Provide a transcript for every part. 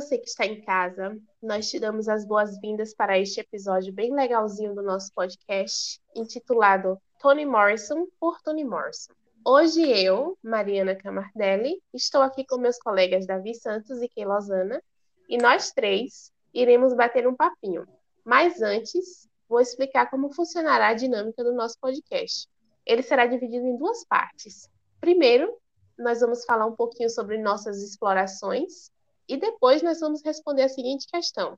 você que está em casa, nós te damos as boas-vindas para este episódio bem legalzinho do nosso podcast, intitulado Toni Morrison por Toni Morrison. Hoje eu, Mariana Camardelli, estou aqui com meus colegas Davi Santos e Kei Lozana, e nós três iremos bater um papinho. Mas antes, vou explicar como funcionará a dinâmica do nosso podcast. Ele será dividido em duas partes. Primeiro, nós vamos falar um pouquinho sobre nossas explorações e depois nós vamos responder a seguinte questão: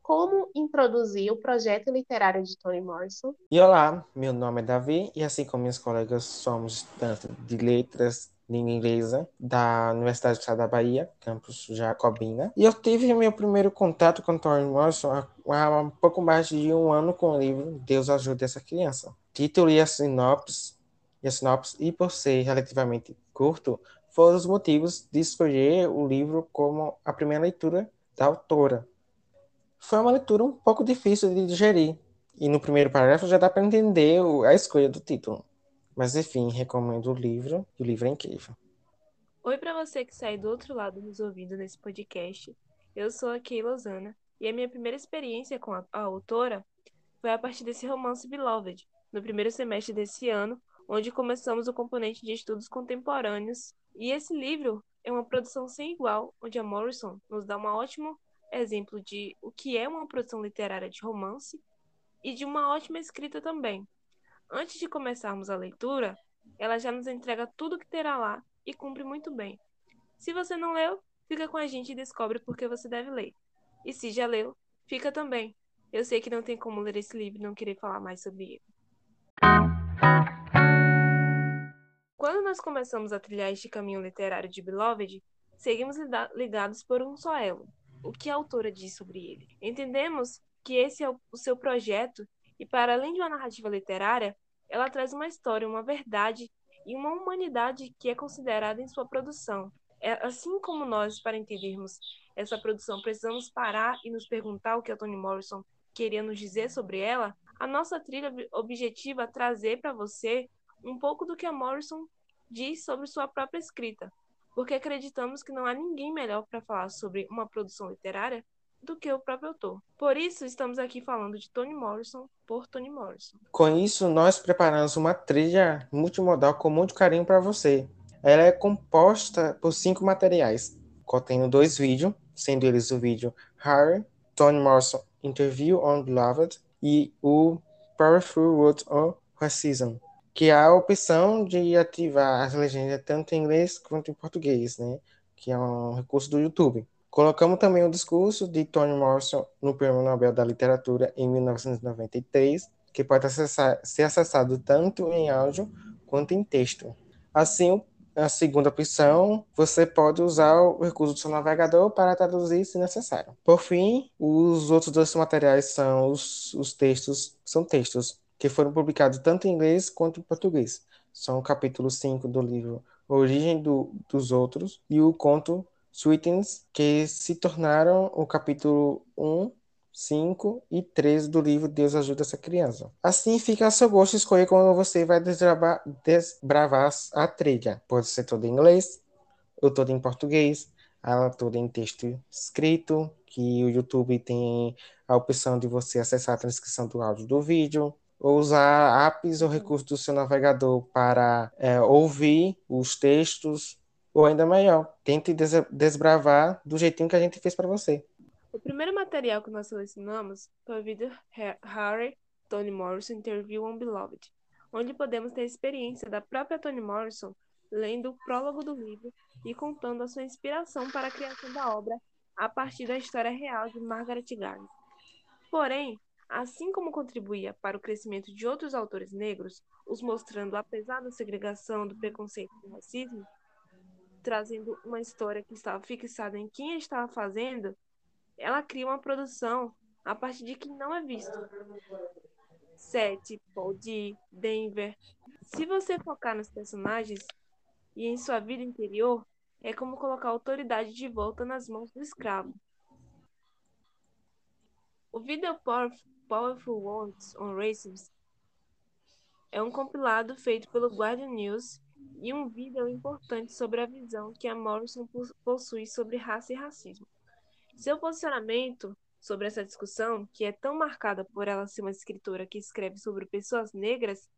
Como introduzir o projeto literário de Toni Morrison? E olá, meu nome é Davi e assim como meus colegas somos estudantes de letras língua inglesa da Universidade do Estado da Bahia, campus Jacobina. E eu tive meu primeiro contato com Toni Morrison há um pouco mais de um ano com o livro Deus ajude essa criança. Título e a sinopse, e a sinopse, e por ser relativamente curto, foram os motivos de escolher o livro como a primeira leitura da autora. Foi uma leitura um pouco difícil de digerir, e no primeiro parágrafo já dá para entender a escolha do título. Mas enfim, recomendo o livro, e o livro é incrível. Oi para você que sai do outro lado nos ouvindo nesse podcast. Eu sou a Kay Lozana, e a minha primeira experiência com a, a autora foi a partir desse romance Beloved, no primeiro semestre desse ano, onde começamos o componente de estudos contemporâneos e esse livro é uma produção sem igual, onde a Morrison nos dá um ótimo exemplo de o que é uma produção literária de romance e de uma ótima escrita também. Antes de começarmos a leitura, ela já nos entrega tudo que terá lá e cumpre muito bem. Se você não leu, fica com a gente e descobre por que você deve ler. E se já leu, fica também. Eu sei que não tem como ler esse livro e não querer falar mais sobre ele. Quando nós começamos a trilhar este caminho literário de Beloved, seguimos ligados por um só elo. O que a autora diz sobre ele? Entendemos que esse é o seu projeto e, para além de uma narrativa literária, ela traz uma história, uma verdade e uma humanidade que é considerada em sua produção. É, assim como nós, para entendermos essa produção, precisamos parar e nos perguntar o que a Toni Morrison queria nos dizer sobre ela, a nossa trilha objetiva é trazer para você um pouco do que a Morrison diz sobre sua própria escrita, porque acreditamos que não há ninguém melhor para falar sobre uma produção literária do que o próprio autor. Por isso, estamos aqui falando de Toni Morrison por Toni Morrison. Com isso, nós preparamos uma trilha multimodal com muito carinho para você. Ela é composta por cinco materiais, contendo dois vídeos, sendo eles o vídeo Harry, Toni Morrison Interview on Beloved e o Powerful Words on Racism que há a opção de ativar as legendas tanto em inglês quanto em português, né? Que é um recurso do YouTube. Colocamos também o discurso de Toni Morrison no Prêmio Nobel da Literatura em 1993, que pode acessar, ser acessado tanto em áudio quanto em texto. Assim, a segunda opção, você pode usar o recurso do seu navegador para traduzir se necessário. Por fim, os outros dois materiais são os, os textos, são textos que foram publicados tanto em inglês quanto em português. São o capítulo 5 do livro Origem do, dos Outros e o conto Sweetens, que se tornaram o capítulo 1, 5 e 13 do livro Deus Ajuda Essa Criança. Assim fica a seu gosto escolher como você vai desbravar, desbravar a trilha. Pode ser toda em inglês ou toda em português, ela toda em texto escrito, que o YouTube tem a opção de você acessar a transcrição do áudio do vídeo, ou usar apps ou recursos do seu navegador para é, ouvir os textos, ou ainda melhor, tente des desbravar do jeitinho que a gente fez para você. O primeiro material que nós selecionamos foi o vídeo Harry Toni Morrison Interview on Beloved, onde podemos ter a experiência da própria Toni Morrison lendo o prólogo do livro e contando a sua inspiração para a criação da obra a partir da história real de Margaret Garner. Porém, assim como contribuía para o crescimento de outros autores negros, os mostrando apesar da segregação, do preconceito e do racismo, trazendo uma história que estava fixada em quem estava fazendo, ela cria uma produção a partir de quem não é visto. Seth, Paul D, Denver. Se você focar nos personagens e em sua vida interior, é como colocar a autoridade de volta nas mãos do escravo. O Video Powerful Words on Racism é um compilado feito pelo Guardian News e um vídeo importante sobre a visão que a Morrison possui sobre raça e racismo. Seu posicionamento sobre essa discussão, que é tão marcada por ela ser uma escritora que escreve sobre pessoas negras,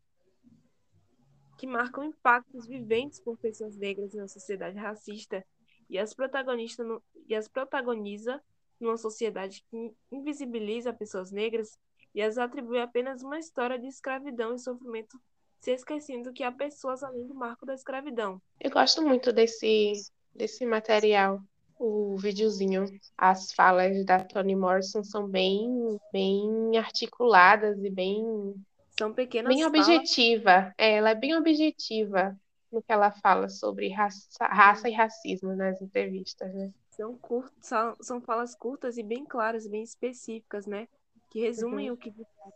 que marcam impactos viventes por pessoas negras na sociedade racista e as protagonistas no, e as protagoniza numa sociedade que invisibiliza pessoas negras e as atribui apenas uma história de escravidão e sofrimento, se esquecendo que há pessoas além do marco da escravidão. Eu gosto muito desse desse material, o videozinho. As falas da Toni Morrison são bem bem articuladas e bem são pequenas bem objetiva. É, ela é bem objetiva no que ela fala sobre raça, raça e racismo nas entrevistas, né? São, curtas, são, são falas curtas e bem claras, bem específicas, né? Que resumem uhum. o que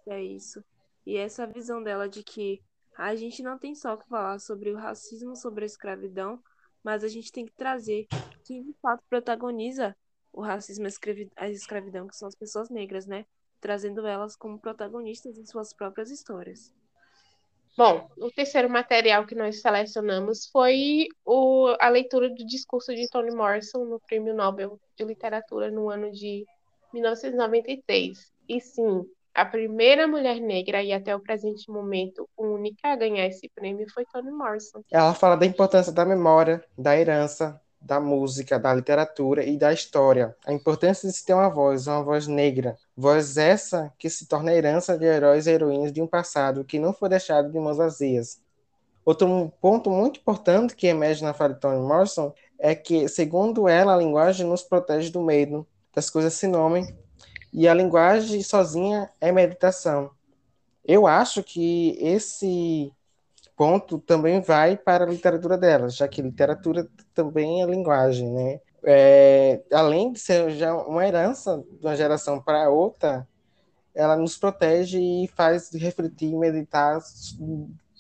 é isso. E essa visão dela de que a gente não tem só que falar sobre o racismo, sobre a escravidão, mas a gente tem que trazer quem de fato protagoniza o racismo e a escravidão, que são as pessoas negras, né? trazendo elas como protagonistas em suas próprias histórias. Bom, o terceiro material que nós selecionamos foi o, a leitura do discurso de Toni Morrison no Prêmio Nobel de Literatura no ano de 1993. E sim, a primeira mulher negra e até o presente momento única a ganhar esse prêmio foi Toni Morrison. Ela fala da importância da memória, da herança, da música, da literatura e da história. A importância de se ter uma voz, uma voz negra. Voz essa que se torna herança de heróis e heroínas de um passado que não foi deixado de mãos vazias. Outro ponto muito importante que emerge na fala de Toni Morrison é que, segundo ela, a linguagem nos protege do medo, das coisas sem nome, e a linguagem sozinha é meditação. Eu acho que esse ponto também vai para a literatura dela, já que literatura também é linguagem, né? É, além de ser já uma herança de uma geração para outra, ela nos protege e faz refletir e meditar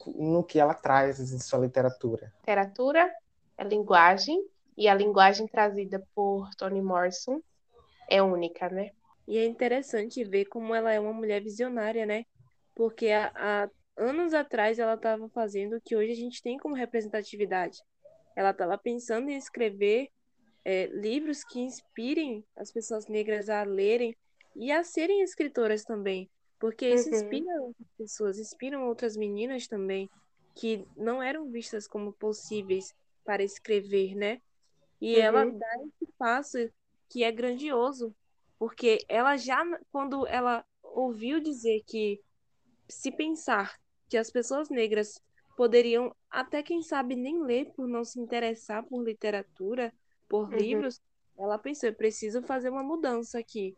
no que ela traz em sua literatura. Literatura é linguagem, e a linguagem trazida por Toni Morrison é única, né? E é interessante ver como ela é uma mulher visionária, né? Porque a, a anos atrás ela estava fazendo o que hoje a gente tem como representatividade. Ela estava pensando em escrever é, livros que inspirem as pessoas negras a lerem e a serem escritoras também, porque isso uhum. inspira outras pessoas, inspiram outras meninas também que não eram vistas como possíveis para escrever, né? E uhum. ela dá esse passo que é grandioso, porque ela já quando ela ouviu dizer que se pensar que as pessoas negras poderiam até quem sabe nem ler por não se interessar por literatura, por uhum. livros, ela pensou, eu preciso fazer uma mudança aqui.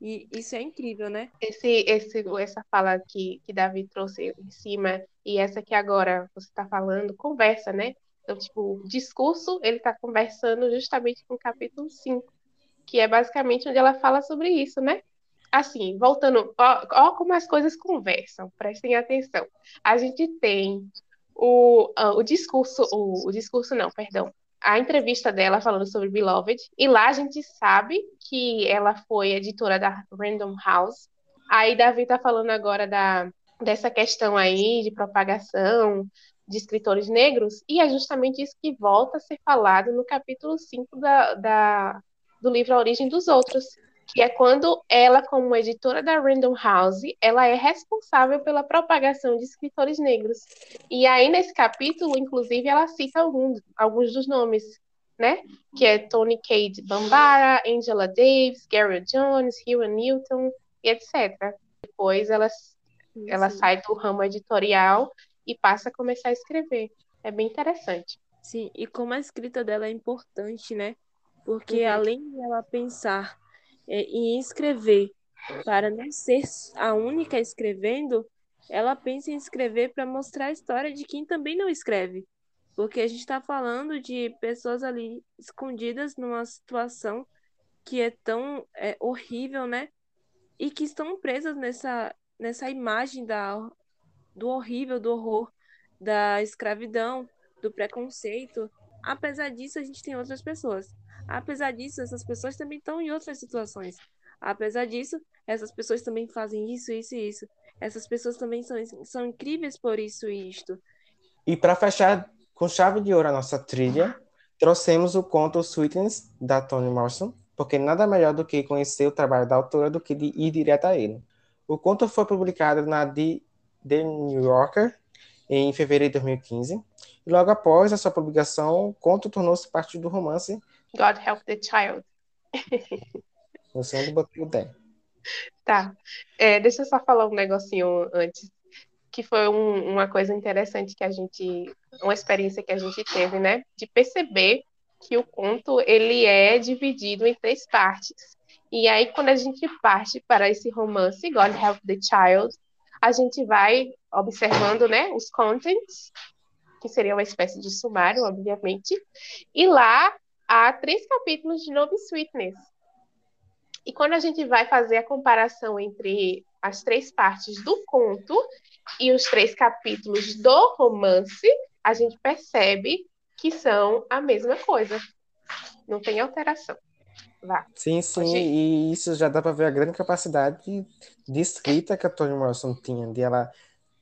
E isso é incrível, né? Esse, esse, essa fala que, que Davi trouxe em cima e essa que agora você está falando, conversa, né? Então, tipo, o discurso, ele está conversando justamente com o capítulo 5, que é basicamente onde ela fala sobre isso, né? Assim, voltando, ó, ó, como as coisas conversam, prestem atenção. A gente tem o, o discurso, o, o discurso não, perdão, a entrevista dela falando sobre Beloved, e lá a gente sabe que ela foi editora da Random House. Aí Davi tá falando agora da, dessa questão aí de propagação de escritores negros, e é justamente isso que volta a ser falado no capítulo 5 da, da, do livro A Origem dos Outros, que é quando ela, como editora da Random House, ela é responsável pela propagação de escritores negros. E aí, nesse capítulo, inclusive, ela cita alguns, alguns dos nomes, né? Que é Tony Cade Bambara, Angela Davis, Gary Jones, Hugh Newton, e etc. Depois ela, ela sai do ramo editorial e passa a começar a escrever. É bem interessante. Sim, e como a escrita dela é importante, né? Porque uhum. além de ela pensar em escrever para não ser a única escrevendo, ela pensa em escrever para mostrar a história de quem também não escreve. Porque a gente está falando de pessoas ali escondidas numa situação que é tão é, horrível, né? E que estão presas nessa, nessa imagem da, do horrível, do horror, da escravidão, do preconceito. Apesar disso, a gente tem outras pessoas Apesar disso, essas pessoas também estão em outras situações. Apesar disso, essas pessoas também fazem isso, isso e isso. Essas pessoas também são, são incríveis por isso e isto. E para fechar com chave de ouro a nossa trilha, trouxemos o conto Sweetness, da Toni Morrison, porque nada melhor do que conhecer o trabalho da autora do que de ir direto a ele. O conto foi publicado na The, The New Yorker em fevereiro de 2015, e logo após a sua publicação, o conto tornou-se parte do romance God Help the Child. No som do Botei Tá. É, deixa eu só falar um negocinho antes, que foi um, uma coisa interessante que a gente, uma experiência que a gente teve, né? De perceber que o conto ele é dividido em três partes. E aí, quando a gente parte para esse romance, God Help the Child, a gente vai observando né, os contents, que seria uma espécie de sumário, obviamente, e lá há três capítulos de Love Sweetness. E quando a gente vai fazer a comparação entre as três partes do conto e os três capítulos do romance, a gente percebe que são a mesma coisa. Não tem alteração. Vá. Sim, sim, e isso já dá para ver a grande capacidade de escrita que a Toni Morrison tinha, de ela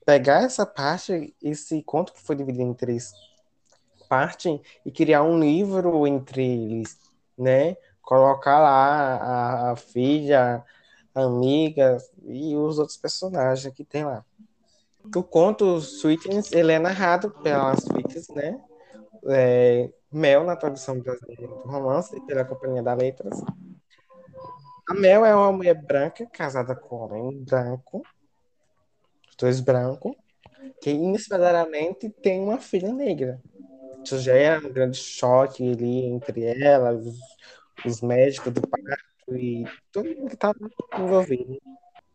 pegar essa parte, esse conto que foi dividido em três partes, e criar um livro entre eles, né? Colocar lá a, a filha, a amiga e os outros personagens que tem lá. O conto Sweetness, ele é narrado pelas filhas, né? É, Mel, na tradução brasileira do romance, pela Companhia da Letras. A Mel é uma mulher branca, casada com um homem branco, dois brancos, que inesperadamente tem uma filha negra. Isso já é um grande choque ali entre elas, os, os médicos do parto e todo mundo que estava envolvido.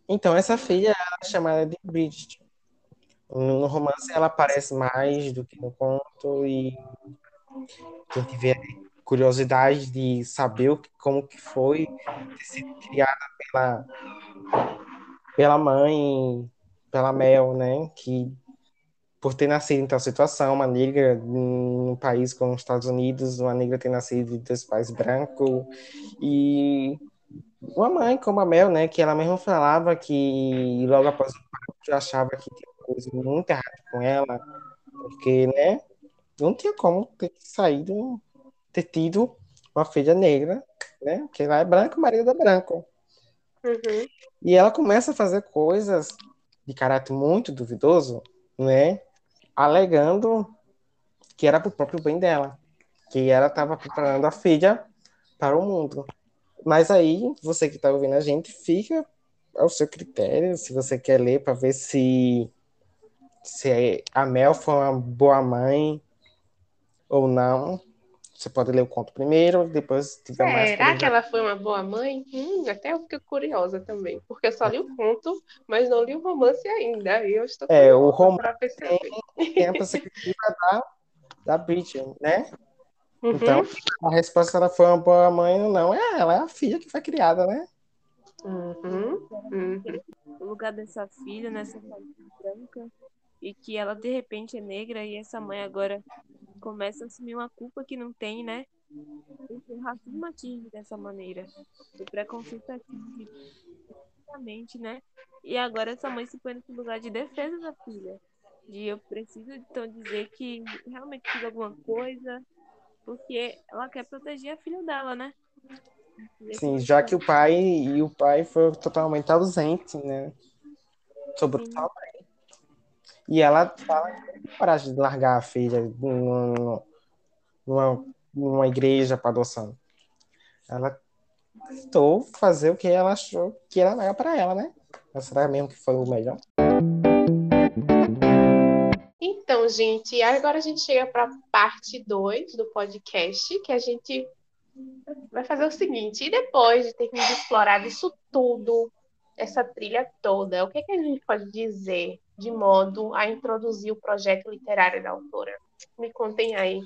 Então, essa filha é chamada de Bridget. No romance, ela aparece mais do que no conto e quem tiver curiosidade de saber como que foi ter sido criada pela, pela mãe, pela Mel, né? Que por ter nascido em tal situação, uma negra num país como os Estados Unidos, uma negra ter nascido de dois pais brancos, e uma mãe como a Mel, né, que ela mesma falava que logo após o parto já achava que tinha coisa muito errada com ela, porque, né, não tinha como ter saído, ter tido uma filha negra, né? Porque ela é branca, o marido é branco. Uhum. E ela começa a fazer coisas de caráter muito duvidoso, né? Alegando que era para o próprio bem dela, que ela estava preparando a filha para o mundo. Mas aí, você que está ouvindo a gente, fica ao seu critério, se você quer ler para ver se, se a Mel foi uma boa mãe, ou não. Você pode ler o conto primeiro, depois tiver Será mais. Será que ela foi uma boa mãe? Hum, até eu fiquei curiosa também, porque eu só li o conto, mas não li o romance ainda. E eu estou é, o romance tem, tem a perspectiva da, da Bridget, né? Uhum. Então, a resposta se ela foi uma boa mãe ou não, é ela, é a filha que foi criada, né? Uhum. Uhum. O lugar dessa filha, nessa família branca, e que ela de repente é negra e essa mãe agora começa a assumir uma culpa que não tem, né? O racismo atinge dessa maneira. O preconceito atinge exatamente, né? E agora essa mãe se põe nesse lugar de defesa da filha. De eu preciso então dizer que realmente fiz alguma coisa, porque ela quer proteger a filha dela, né? Sim, já que o pai e o pai foi totalmente ausente, né? Sobre o e ela fala que coragem de largar a filha numa, numa, numa igreja para adoção. Ela tentou fazer o que ela achou que era melhor para ela, né? Mas será mesmo que foi o melhor? Então, gente, agora a gente chega para parte 2 do podcast, que a gente vai fazer o seguinte: e depois de termos explorado isso tudo, essa trilha toda, o que, é que a gente pode dizer de modo a introduzir o projeto literário da autora? Me contem aí.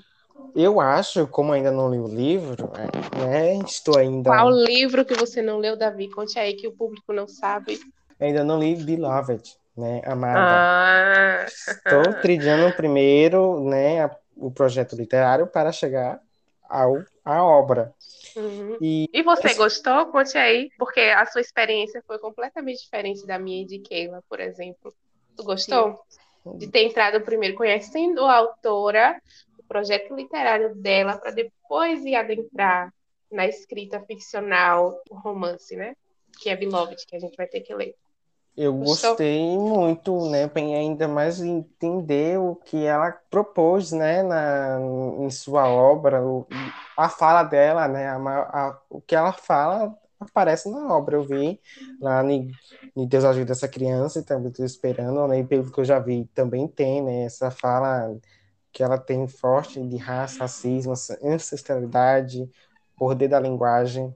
Eu acho, como ainda não li o livro, né, estou ainda. Qual livro que você não leu, Davi? Conte aí que o público não sabe. Ainda não li Beloved, né, Amada. Ah. Estou trilhando primeiro, né, o projeto literário para chegar ao, à obra. Uhum. E, e, você gostou? Conte aí, porque a sua experiência foi completamente diferente da minha e de Keila, por exemplo. Tu gostou? Sim. De ter entrado primeiro conhecendo a autora, o projeto literário dela, para depois ir adentrar na escrita ficcional, o romance, né? Que é Beloved, que a gente vai ter que ler. Eu gostei muito, né? Ainda mais entender o que ela propôs, né? Na, em sua obra, o, a fala dela, né? A, a, o que ela fala aparece na obra. Eu vi lá em, Deus ajuda essa criança e também estou esperando, né? E pelo que eu já vi, também tem, né? Essa fala que ela tem forte de raça, racismo, ancestralidade, poder da linguagem.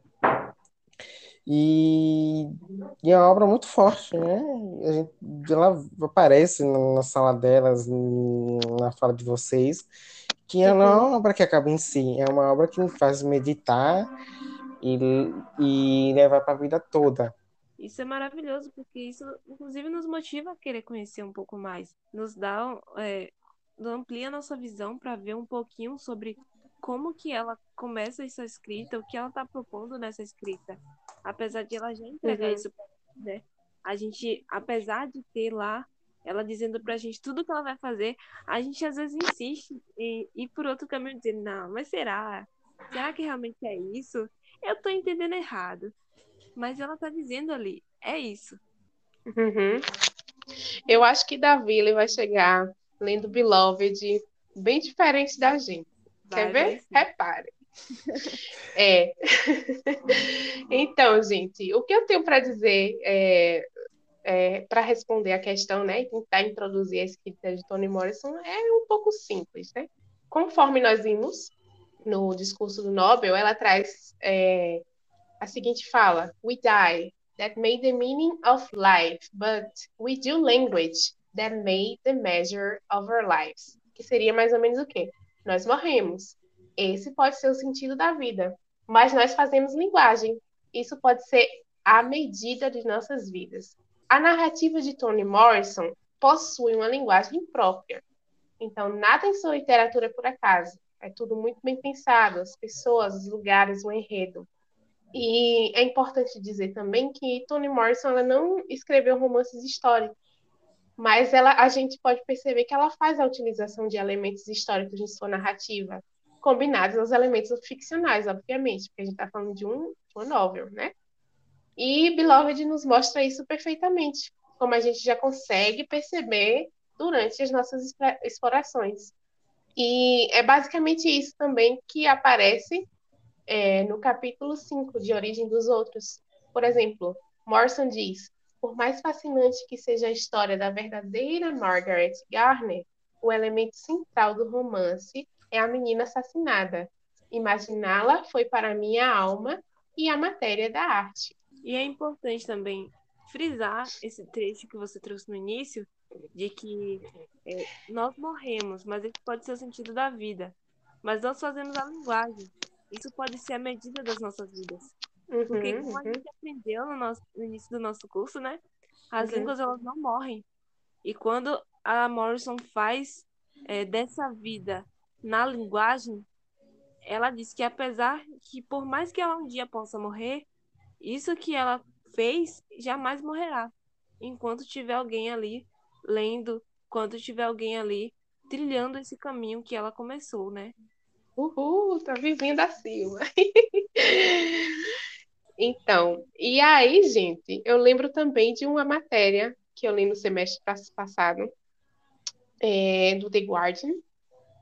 E, e é uma obra muito forte, né? A gente, ela aparece na sala delas, na fala de vocês, que é uma obra que acaba em si, é uma obra que me faz meditar e, e levar para a vida toda. Isso é maravilhoso, porque isso, inclusive, nos motiva a querer conhecer um pouco mais. Nos dá, é, amplia a nossa visão para ver um pouquinho sobre como que ela começa essa escrita, o que ela está propondo nessa escrita. Apesar de ela já entregar uhum. isso, né? A gente, apesar de ter lá ela dizendo pra gente tudo que ela vai fazer, a gente às vezes insiste em ir por outro caminho, dizendo, não, mas será? Será que realmente é isso? Eu tô entendendo errado. Mas ela tá dizendo ali, é isso. Uhum. Eu acho que Davi ele vai chegar lendo Beloved bem diferente da gente. Vai, Quer ver? Repare. é. então, gente, o que eu tenho para dizer é, é, para responder a questão, né, e tentar introduzir a escrita de Toni Morrison é um pouco simples, né? Conforme nós vimos no discurso do Nobel, ela traz é, a seguinte fala: We die that made the meaning of life, but we do language that made the measure of our lives. Que seria mais ou menos o quê? Nós morremos. Esse pode ser o sentido da vida, mas nós fazemos linguagem. Isso pode ser a medida de nossas vidas. A narrativa de Toni Morrison possui uma linguagem própria. Então, nada em sua literatura é por acaso. É tudo muito bem pensado, as pessoas, os lugares, o enredo. E é importante dizer também que Toni Morrison ela não escreveu romances históricos, mas ela, a gente pode perceber que ela faz a utilização de elementos históricos em sua narrativa, combinados aos elementos ficcionais, obviamente, porque a gente está falando de um, uma novel, né? E Beloved nos mostra isso perfeitamente, como a gente já consegue perceber durante as nossas explorações. E é basicamente isso também que aparece é, no capítulo 5 de Origem dos Outros. Por exemplo, Morrison diz: por mais fascinante que seja a história da verdadeira Margaret Garner, o elemento central do romance é a menina assassinada. Imaginá-la foi para mim a alma e a matéria da arte. E é importante também frisar esse trecho que você trouxe no início, de que é, nós morremos, mas esse pode ser o sentido da vida. Mas nós fazemos a linguagem. Isso pode ser a medida das nossas vidas. Uhum, Porque como a uhum. gente aprendeu no, nosso, no, início do nosso curso, né? As uhum. línguas elas não morrem. E quando a Morrison faz é, dessa vida na linguagem, ela diz que apesar que por mais que ela um dia possa morrer, isso que ela fez jamais morrerá. Enquanto tiver alguém ali lendo, enquanto tiver alguém ali trilhando esse caminho que ela começou, né? Uhul, tá vivendo acima. então, e aí, gente, eu lembro também de uma matéria que eu li no semestre passado, é, do The Guardian,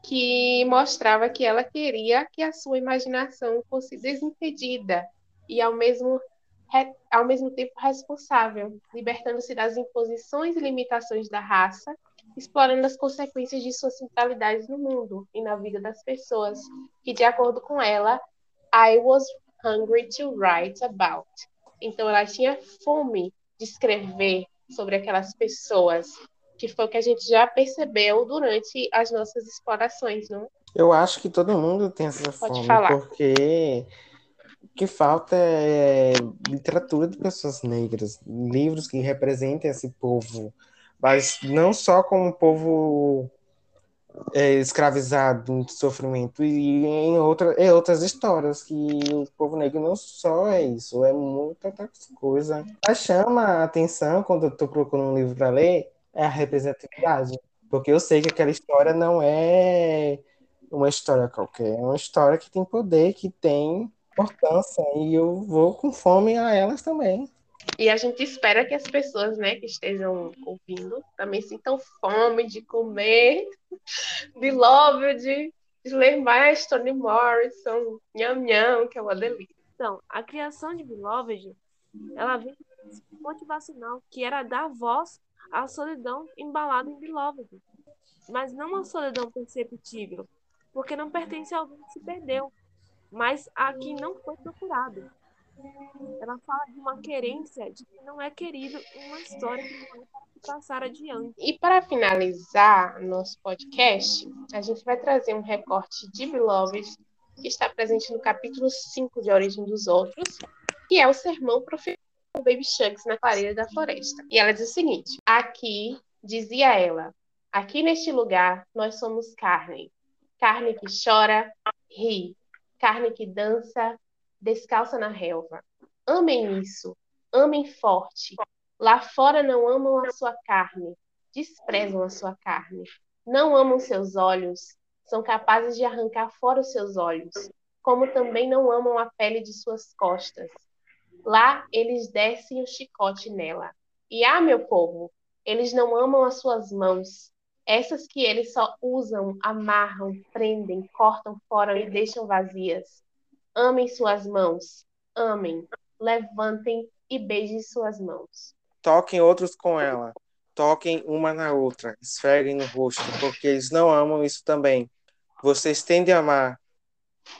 que mostrava que ela queria que a sua imaginação fosse desimpedida e ao mesmo, ao mesmo tempo responsável, libertando-se das imposições e limitações da raça, explorando as consequências de suas centralidades no mundo e na vida das pessoas, que, de acordo com ela, I was hungry to write about. Então, ela tinha fome de escrever sobre aquelas pessoas, que foi o que a gente já percebeu durante as nossas explorações, não? Eu acho que todo mundo tem essa Pode fome, falar. porque o que falta é literatura de pessoas negras, livros que representem esse povo, mas não só como um povo é, escravizado em sofrimento, e em outra, em outras histórias, que o povo negro não só é isso, é muita outra coisa. Mas chama a atenção quando eu estou procurando um livro para ler, é a representatividade. Porque eu sei que aquela história não é uma história qualquer, é uma história que tem poder, que tem importância e eu vou com fome a elas também. E a gente espera que as pessoas, né, que estejam ouvindo também sintam fome de comer Beloved, de, de ler mais Toni Morrison, Nham Nham, que é uma delícia. Então, a criação de Beloved, ela vem motivacional, que era dar voz à solidão embalada em Beloved. Mas não uma solidão perceptível, porque não pertence a alguém que se perdeu, mas a quem não foi procurado. Ela fala de uma querência de que não é querido uma história que não é passar adiante. E para finalizar nosso podcast, a gente vai trazer um recorte de Beloved que está presente no capítulo 5 de A Origem dos Outros, que é o sermão profetido do Baby Shanks na clareira da floresta. E ela diz o seguinte: Aqui, dizia ela, aqui neste lugar nós somos carne. Carne que chora, ri. Carne que dança, descalça na relva. Amem isso, amem forte. Lá fora não amam a sua carne, desprezam a sua carne. Não amam seus olhos, são capazes de arrancar fora os seus olhos, como também não amam a pele de suas costas. Lá eles descem o chicote nela. E ah, meu povo, eles não amam as suas mãos, essas que eles só usam, amarram, prendem, cortam fora e deixam vazias. Amem suas mãos, amem, levantem e beijem suas mãos. Toquem outros com ela, toquem uma na outra, esfreguem no rosto, porque eles não amam isso também. Vocês têm de amar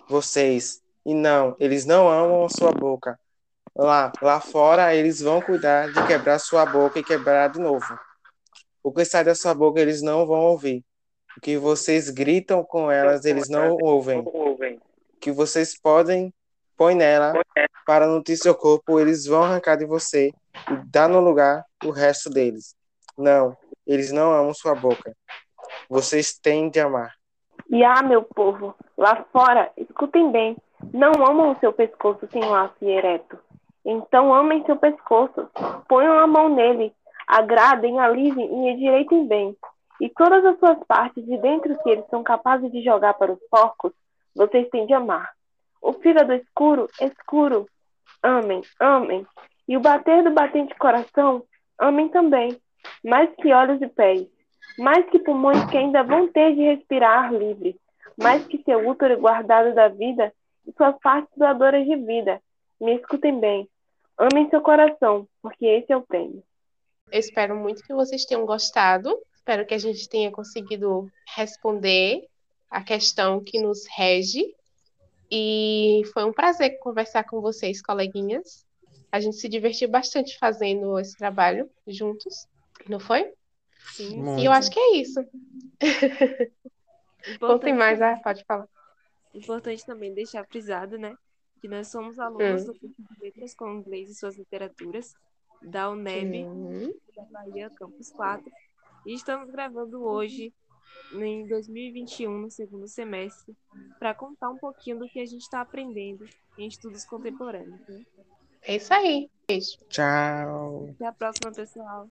vocês, e não, eles não amam a sua boca. Lá, lá fora, eles vão cuidar de quebrar sua boca e quebrar de novo. O que sai da sua boca, eles não vão ouvir. O que vocês gritam com elas, eles não ouvem que vocês podem põe nela para nutrir seu corpo, eles vão arrancar de você e dar no lugar o resto deles. Não, eles não amam sua boca. Vocês têm de amar. E ah, meu povo, lá fora, escutem bem, não amam o seu pescoço sem laço e ereto. Então amem seu pescoço, ponham a mão nele, agradem, alivem e endireitem bem. E todas as suas partes de dentro que eles são capazes de jogar para os porcos, vocês têm de amar. O fígado escuro, escuro. Amem, amem. E o bater do batente coração, amem também. Mais que olhos e pés. Mais que pulmões que ainda vão ter de respirar ar livre. Mais que seu útero guardado da vida e suas partes doadoras de vida. Me escutem bem. Amem seu coração, porque esse é o prêmio. Eu espero muito que vocês tenham gostado. Espero que a gente tenha conseguido responder a questão que nos rege. E foi um prazer conversar com vocês, coleguinhas. A gente se divertiu bastante fazendo esse trabalho juntos, não foi? Sim. Muito. E eu acho que é isso. Contem mais, ah, pode falar. Importante também deixar frisado, né? Que nós somos alunos Hum. do curso de Letras com Inglês e Suas Literaturas, da UNEB, Hum, da Bahia, Campus 4. E estamos gravando hoje, em 2021, no segundo semestre, para contar um pouquinho do que a gente está aprendendo em estudos contemporâneos. Né? É isso aí. Beijo. Tchau. Até a próxima, pessoal.